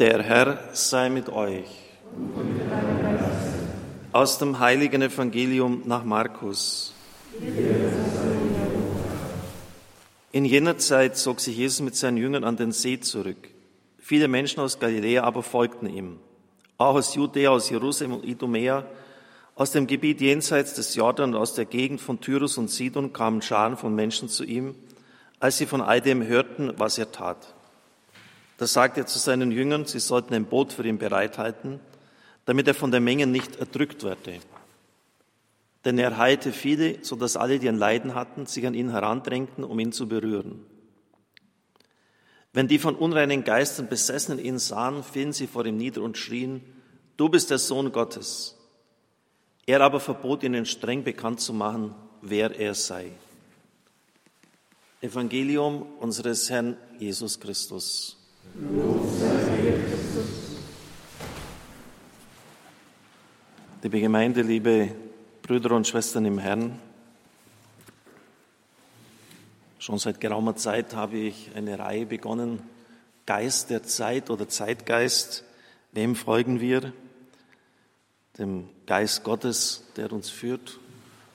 Der Herr sei mit euch. Aus dem heiligen Evangelium nach Markus. In jener Zeit zog sich Jesus mit seinen Jüngern an den See zurück. Viele Menschen aus Galiläa aber folgten ihm. Auch aus Judäa, aus Jerusalem und Idumea, aus dem Gebiet jenseits des Jordan und aus der Gegend von Tyrus und Sidon kamen Scharen von Menschen zu ihm, als sie von all dem hörten, was er tat. Da sagte er zu seinen Jüngern, sie sollten ein Boot für ihn bereithalten, damit er von der Menge nicht erdrückt werde. Denn er heilte viele, so dass alle, die ein Leiden hatten, sich an ihn herandrängten, um ihn zu berühren. Wenn die von unreinen Geistern Besessenen ihn sahen, fielen sie vor ihm nieder und schrien, du bist der Sohn Gottes. Er aber verbot ihnen streng bekannt zu machen, wer er sei. Evangelium unseres Herrn Jesus Christus. Liebe Gemeinde, liebe Brüder und Schwestern im Herrn, schon seit geraumer Zeit habe ich eine Reihe begonnen, Geist der Zeit oder Zeitgeist. Wem folgen wir? Dem Geist Gottes, der uns führt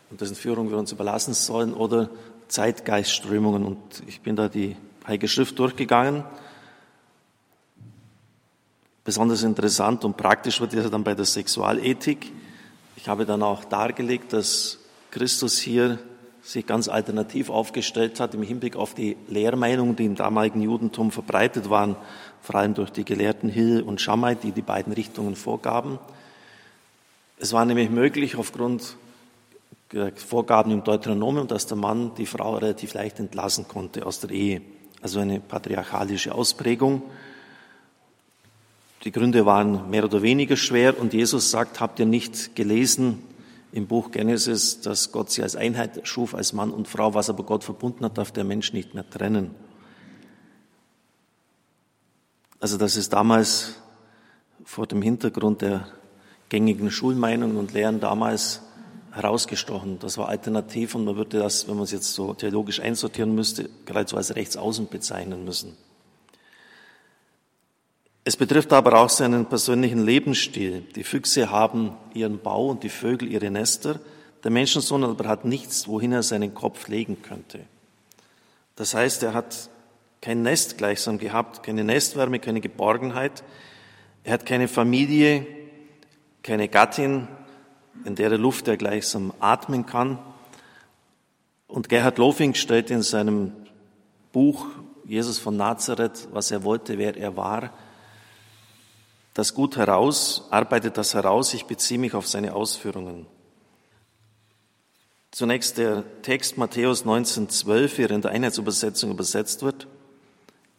und dessen Führung wir uns überlassen sollen, oder Zeitgeistströmungen. Und ich bin da die Heilige Schrift durchgegangen Besonders interessant und praktisch wird es dann bei der Sexualethik. Ich habe dann auch dargelegt, dass Christus hier sich ganz alternativ aufgestellt hat im Hinblick auf die Lehrmeinungen, die im damaligen Judentum verbreitet waren, vor allem durch die Gelehrten Hill und Shammai, die die beiden Richtungen vorgaben. Es war nämlich möglich, aufgrund der Vorgaben im Deuteronomium, dass der Mann die Frau relativ leicht entlassen konnte aus der Ehe. Also eine patriarchalische Ausprägung. Die Gründe waren mehr oder weniger schwer und Jesus sagt, habt ihr nicht gelesen im Buch Genesis, dass Gott sie als Einheit schuf, als Mann und Frau, was aber Gott verbunden hat, darf der Mensch nicht mehr trennen. Also das ist damals vor dem Hintergrund der gängigen Schulmeinungen und Lehren damals herausgestochen. Das war alternativ und man würde das, wenn man es jetzt so theologisch einsortieren müsste, geradezu als rechtsaußen bezeichnen müssen. Es betrifft aber auch seinen persönlichen Lebensstil. Die Füchse haben ihren Bau und die Vögel ihre Nester. Der Menschensohn aber hat nichts, wohin er seinen Kopf legen könnte. Das heißt, er hat kein Nest gleichsam gehabt, keine Nestwärme, keine Geborgenheit. Er hat keine Familie, keine Gattin, in der Luft er gleichsam atmen kann. Und Gerhard Lofing stellt in seinem Buch Jesus von Nazareth, was er wollte, wer er war, das gut heraus, arbeitet das heraus, ich beziehe mich auf seine Ausführungen. Zunächst der Text Matthäus 19,12, wie er in der Einheitsübersetzung übersetzt wird.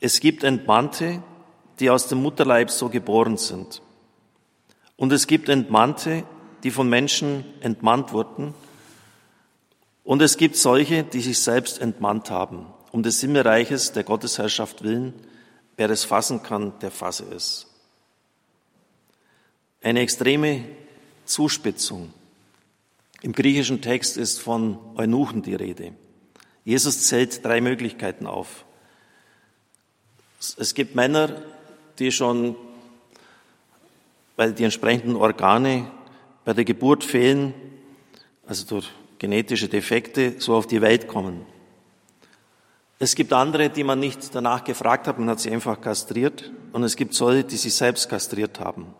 Es gibt Entmannte, die aus dem Mutterleib so geboren sind. Und es gibt Entmannte, die von Menschen entmannt wurden. Und es gibt solche, die sich selbst entmannt haben, um des Himmelreiches der Gottesherrschaft willen. Wer es fassen kann, der fasse es. Eine extreme Zuspitzung. Im griechischen Text ist von Eunuchen die Rede. Jesus zählt drei Möglichkeiten auf. Es gibt Männer, die schon, weil die entsprechenden Organe bei der Geburt fehlen, also durch genetische Defekte, so auf die Welt kommen. Es gibt andere, die man nicht danach gefragt hat, man hat sie einfach kastriert. Und es gibt solche, die sich selbst kastriert haben.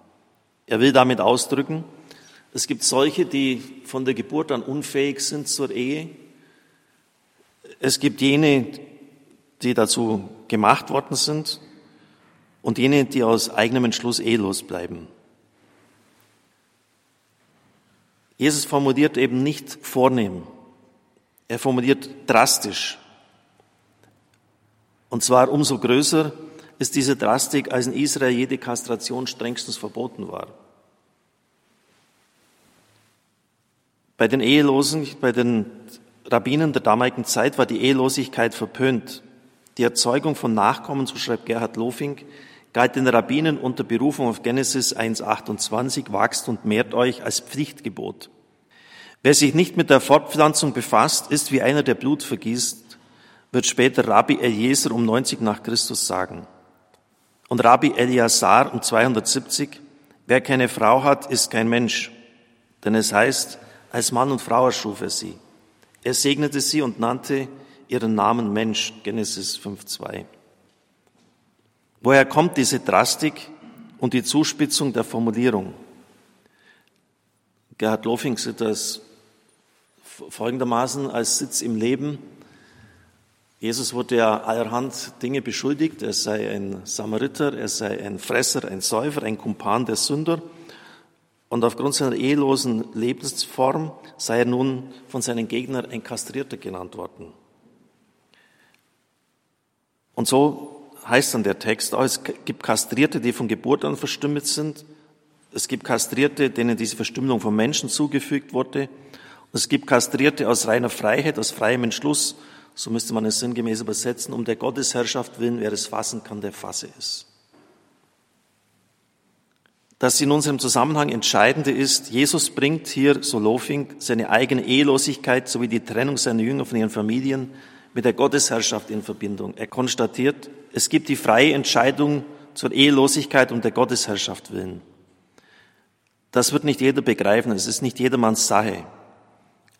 Er will damit ausdrücken, es gibt solche, die von der Geburt an unfähig sind zur Ehe. Es gibt jene, die dazu gemacht worden sind und jene, die aus eigenem Entschluss ehelos bleiben. Jesus formuliert eben nicht vornehm. Er formuliert drastisch. Und zwar umso größer, ist diese Drastik, als in Israel jede Kastration strengstens verboten war. Bei den Ehelosen, bei den Rabbinen der damaligen Zeit war die Ehelosigkeit verpönt. Die Erzeugung von Nachkommen, so schreibt Gerhard Lofing, galt den Rabbinen unter Berufung auf Genesis 1.28, wachst und mehrt euch als Pflichtgebot. Wer sich nicht mit der Fortpflanzung befasst, ist wie einer, der Blut vergießt, wird später Rabbi Eliezer um 90 nach Christus sagen. Und Rabbi Eliasar um 270, wer keine Frau hat, ist kein Mensch. Denn es heißt, als Mann und Frau erschuf er sie. Er segnete sie und nannte ihren Namen Mensch, Genesis 5.2. Woher kommt diese Drastik und die Zuspitzung der Formulierung? Gerhard Lofing sieht das folgendermaßen als Sitz im Leben. Jesus wurde ja allerhand Dinge beschuldigt. Er sei ein Samariter, er sei ein Fresser, ein Säufer, ein Kumpan der Sünder. Und aufgrund seiner ehelosen Lebensform sei er nun von seinen Gegnern ein Kastrierter genannt worden. Und so heißt dann der Text, oh, es gibt Kastrierte, die von Geburt an verstümmelt sind. Es gibt Kastrierte, denen diese Verstümmelung von Menschen zugefügt wurde. Und es gibt Kastrierte aus reiner Freiheit, aus freiem Entschluss. So müsste man es sinngemäß übersetzen. Um der Gottesherrschaft willen, wer es fassen kann, der fasse es. Das in unserem Zusammenhang Entscheidende ist, Jesus bringt hier, so Lofing, seine eigene Ehelosigkeit sowie die Trennung seiner Jünger von ihren Familien mit der Gottesherrschaft in Verbindung. Er konstatiert, es gibt die freie Entscheidung zur Ehelosigkeit um der Gottesherrschaft willen. Das wird nicht jeder begreifen, es ist nicht jedermanns Sache.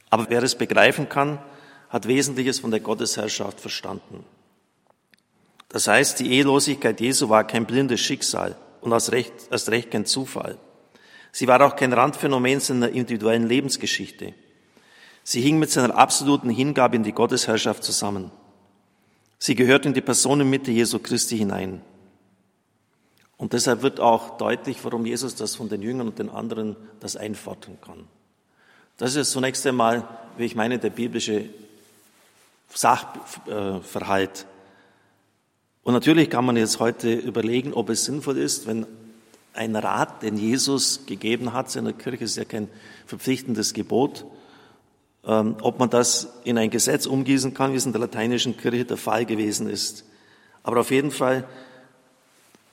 Aber wer es begreifen kann, hat Wesentliches von der Gottesherrschaft verstanden. Das heißt, die Ehelosigkeit Jesu war kein blindes Schicksal und erst recht, erst recht kein Zufall. Sie war auch kein Randphänomen seiner individuellen Lebensgeschichte. Sie hing mit seiner absoluten Hingabe in die Gottesherrschaft zusammen. Sie gehört in die Personenmitte Jesu Christi hinein. Und deshalb wird auch deutlich, warum Jesus das von den Jüngern und den anderen das einfordern kann. Das ist zunächst einmal, wie ich meine, der biblische Sachverhalt. Und natürlich kann man jetzt heute überlegen, ob es sinnvoll ist, wenn ein Rat, den Jesus gegeben hat, in der Kirche ist ja kein verpflichtendes Gebot, ähm, ob man das in ein Gesetz umgießen kann, wie es in der lateinischen Kirche der Fall gewesen ist. Aber auf jeden Fall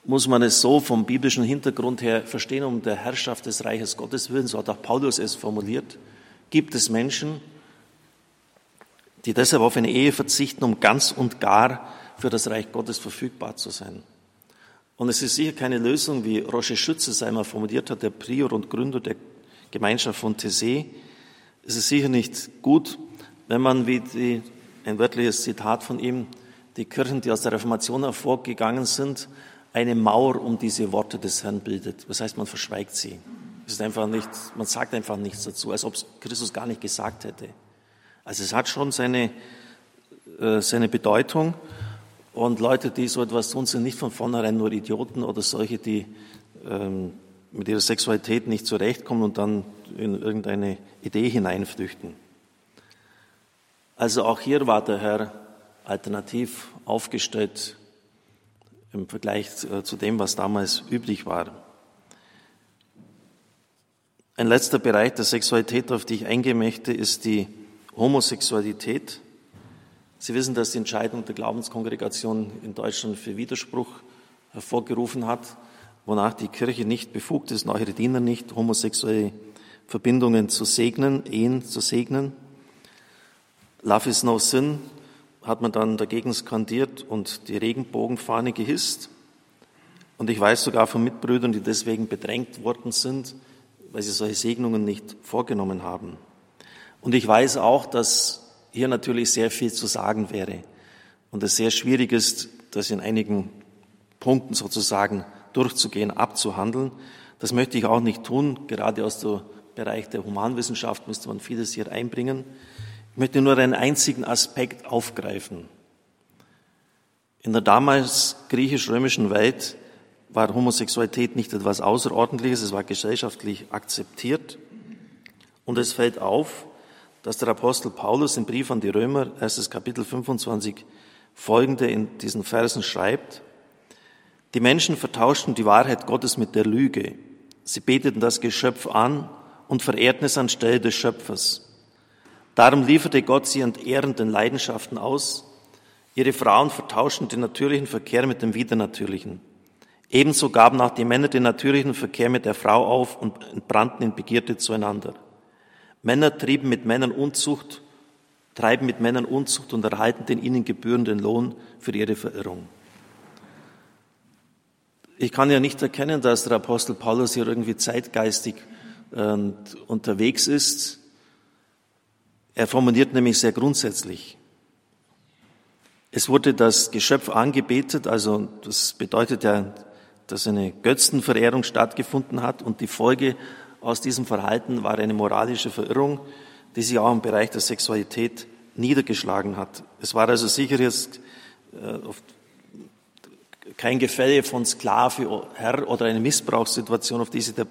muss man es so vom biblischen Hintergrund her verstehen, um der Herrschaft des Reiches Gottes willen, so hat auch Paulus es formuliert, gibt es Menschen, die deshalb auf eine Ehe verzichten, um ganz und gar für das Reich Gottes verfügbar zu sein. Und es ist sicher keine Lösung, wie Roger Schütze es einmal formuliert hat, der Prior und Gründer der Gemeinschaft von Tessé, es ist sicher nicht gut, wenn man, wie die, ein wörtliches Zitat von ihm, die Kirchen, die aus der Reformation hervorgegangen sind, eine Mauer um diese Worte des Herrn bildet. Das heißt, man verschweigt sie. Es ist einfach nicht, man sagt einfach nichts dazu, als ob es Christus gar nicht gesagt hätte. Also es hat schon seine, äh, seine Bedeutung. Und Leute, die so etwas tun, sind nicht von vornherein nur Idioten oder solche, die ähm, mit ihrer Sexualität nicht zurechtkommen und dann in irgendeine Idee hineinflüchten. Also auch hier war der Herr alternativ aufgestellt im Vergleich äh, zu dem, was damals üblich war. Ein letzter Bereich der Sexualität, auf die ich eingehen möchte, ist die Homosexualität. Sie wissen, dass die Entscheidung der Glaubenskongregation in Deutschland für Widerspruch hervorgerufen hat wonach die Kirche nicht befugt ist, und ihre Diener nicht, homosexuelle Verbindungen zu segnen, Ehen zu segnen. Love is no sin hat man dann dagegen skandiert und die Regenbogenfahne gehisst. Und ich weiß sogar von Mitbrüdern, die deswegen bedrängt worden sind, weil sie solche Segnungen nicht vorgenommen haben. Und ich weiß auch, dass hier natürlich sehr viel zu sagen wäre und es sehr schwierig ist, das in einigen Punkten sozusagen durchzugehen, abzuhandeln. Das möchte ich auch nicht tun. Gerade aus dem Bereich der Humanwissenschaft müsste man vieles hier einbringen. Ich möchte nur einen einzigen Aspekt aufgreifen. In der damals griechisch-römischen Welt war Homosexualität nicht etwas Außerordentliches, es war gesellschaftlich akzeptiert. Und es fällt auf, dass der Apostel Paulus im Brief an die Römer, erstes Kapitel 25, folgende in diesen Versen schreibt. Die Menschen vertauschten die Wahrheit Gottes mit der Lüge. Sie beteten das Geschöpf an und verehrten es anstelle des Schöpfers. Darum lieferte Gott sie entehrenden Leidenschaften aus. Ihre Frauen vertauschten den natürlichen Verkehr mit dem Widernatürlichen. Ebenso gaben auch die Männer den natürlichen Verkehr mit der Frau auf und entbrannten in Begierde zueinander. Männer trieben mit Männern Unzucht, treiben mit Männern Unzucht und erhalten den ihnen gebührenden Lohn für ihre Verirrung. Ich kann ja nicht erkennen, dass der Apostel Paulus hier irgendwie zeitgeistig äh, unterwegs ist. Er formuliert nämlich sehr grundsätzlich. Es wurde das Geschöpf angebetet, also das bedeutet ja, dass eine Götzenverehrung stattgefunden hat und die Folge aus diesem Verhalten war eine moralische Verirrung, die sich auch im Bereich der Sexualität niedergeschlagen hat. Es war also sicher jetzt äh, kein Gefälle von Sklave, Herr oder eine Missbrauchssituation, auf die sich der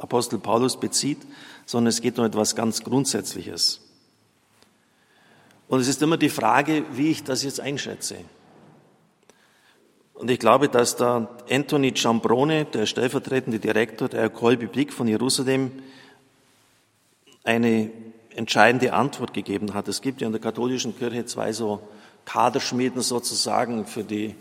Apostel Paulus bezieht, sondern es geht um etwas ganz Grundsätzliches. Und es ist immer die Frage, wie ich das jetzt einschätze. Und ich glaube, dass da Anthony Ciambrone, der stellvertretende Direktor der École Biblique von Jerusalem, eine entscheidende Antwort gegeben hat. Es gibt ja in der katholischen Kirche zwei so Kaderschmieden sozusagen für die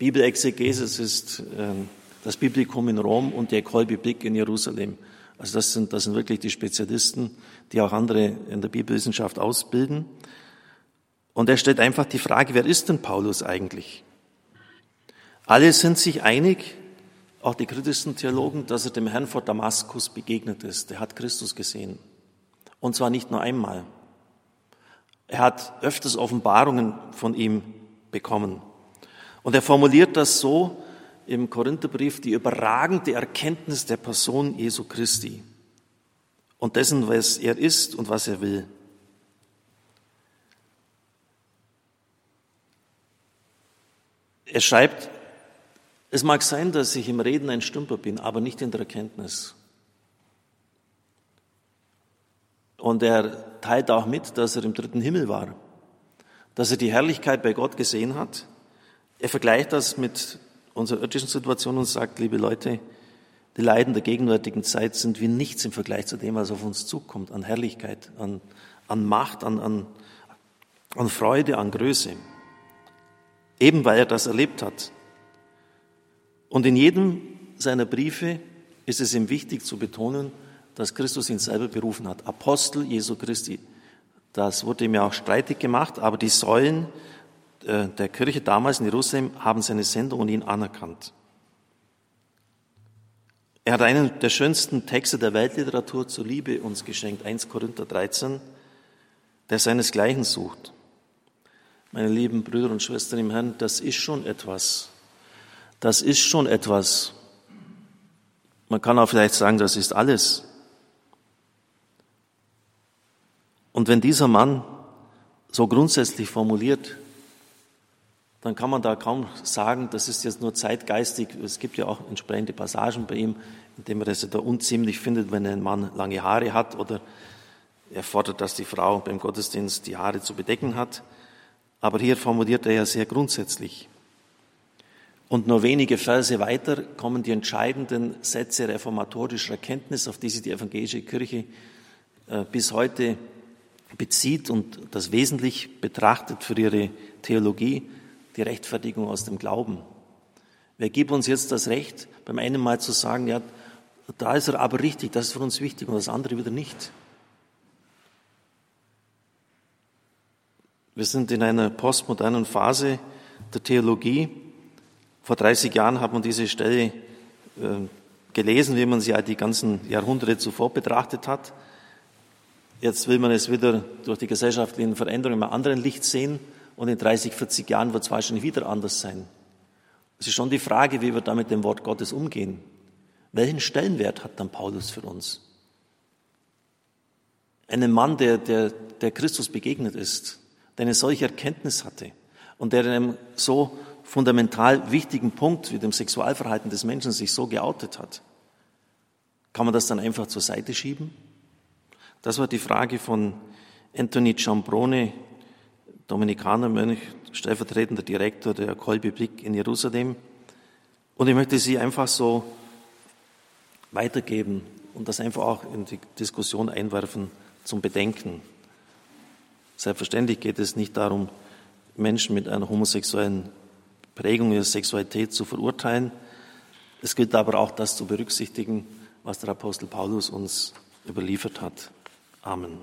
Bibelexegese. Es ist ähm, das Biblikum in Rom und die École Biblique in Jerusalem. Also das sind, das sind wirklich die Spezialisten, die auch andere in der Bibelwissenschaft ausbilden. Und er stellt einfach die Frage, wer ist denn Paulus eigentlich? Alle sind sich einig, auch die kritischsten Theologen, dass er dem Herrn vor Damaskus begegnet ist. Er hat Christus gesehen. Und zwar nicht nur einmal. Er hat öfters Offenbarungen von ihm bekommen. Und er formuliert das so im Korintherbrief, die überragende Erkenntnis der Person Jesu Christi und dessen, was er ist und was er will. Er schreibt, es mag sein, dass ich im Reden ein Stümper bin, aber nicht in der Erkenntnis. Und er teilt auch mit, dass er im dritten Himmel war, dass er die Herrlichkeit bei Gott gesehen hat. Er vergleicht das mit unserer irdischen Situation und sagt, liebe Leute, die Leiden der gegenwärtigen Zeit sind wie nichts im Vergleich zu dem, was auf uns zukommt, an Herrlichkeit, an, an Macht, an, an, an Freude, an Größe eben weil er das erlebt hat. Und in jedem seiner Briefe ist es ihm wichtig zu betonen, dass Christus ihn selber berufen hat. Apostel Jesu Christi. Das wurde ihm ja auch streitig gemacht, aber die Säulen äh, der Kirche damals in Jerusalem haben seine Sendung und ihn anerkannt. Er hat einen der schönsten Texte der Weltliteratur zur Liebe uns geschenkt, 1 Korinther 13, der seinesgleichen sucht. Meine lieben Brüder und Schwestern im Herrn, das ist schon etwas. Das ist schon etwas. Man kann auch vielleicht sagen, das ist alles. Und wenn dieser Mann so grundsätzlich formuliert, dann kann man da kaum sagen, das ist jetzt nur zeitgeistig. Es gibt ja auch entsprechende Passagen bei ihm, in denen man das da unziemlich findet, wenn ein Mann lange Haare hat oder er fordert, dass die Frau beim Gottesdienst die Haare zu bedecken hat. Aber hier formuliert er ja sehr grundsätzlich. Und nur wenige Verse weiter kommen die entscheidenden Sätze reformatorischer Erkenntnis, auf die sich die evangelische Kirche äh, bis heute bezieht und das wesentlich betrachtet für ihre Theologie, die Rechtfertigung aus dem Glauben. Wer gibt uns jetzt das Recht, beim einen Mal zu sagen, ja, da ist er aber richtig, das ist für uns wichtig und das andere wieder nicht? Wir sind in einer postmodernen Phase der Theologie. Vor 30 Jahren hat man diese Stelle äh, gelesen, wie man sie die ganzen Jahrhunderte zuvor betrachtet hat. Jetzt will man es wieder durch die gesellschaftlichen Veränderungen in einem anderen Licht sehen und in 30, 40 Jahren wird es wahrscheinlich wieder anders sein. Es ist schon die Frage, wie wir da mit dem Wort Gottes umgehen. Welchen Stellenwert hat dann Paulus für uns? Einen Mann, der, der, der Christus begegnet ist, der eine solche Erkenntnis hatte und der in einem so fundamental wichtigen Punkt wie dem Sexualverhalten des Menschen sich so geoutet hat. Kann man das dann einfach zur Seite schieben? Das war die Frage von Anthony Ciambrone, Dominikanermönch, stellvertretender Direktor der École Biblique in Jerusalem. Und ich möchte sie einfach so weitergeben und das einfach auch in die Diskussion einwerfen zum Bedenken. Selbstverständlich geht es nicht darum, Menschen mit einer homosexuellen Prägung ihrer Sexualität zu verurteilen. Es gilt aber auch das zu berücksichtigen, was der Apostel Paulus uns überliefert hat. Amen.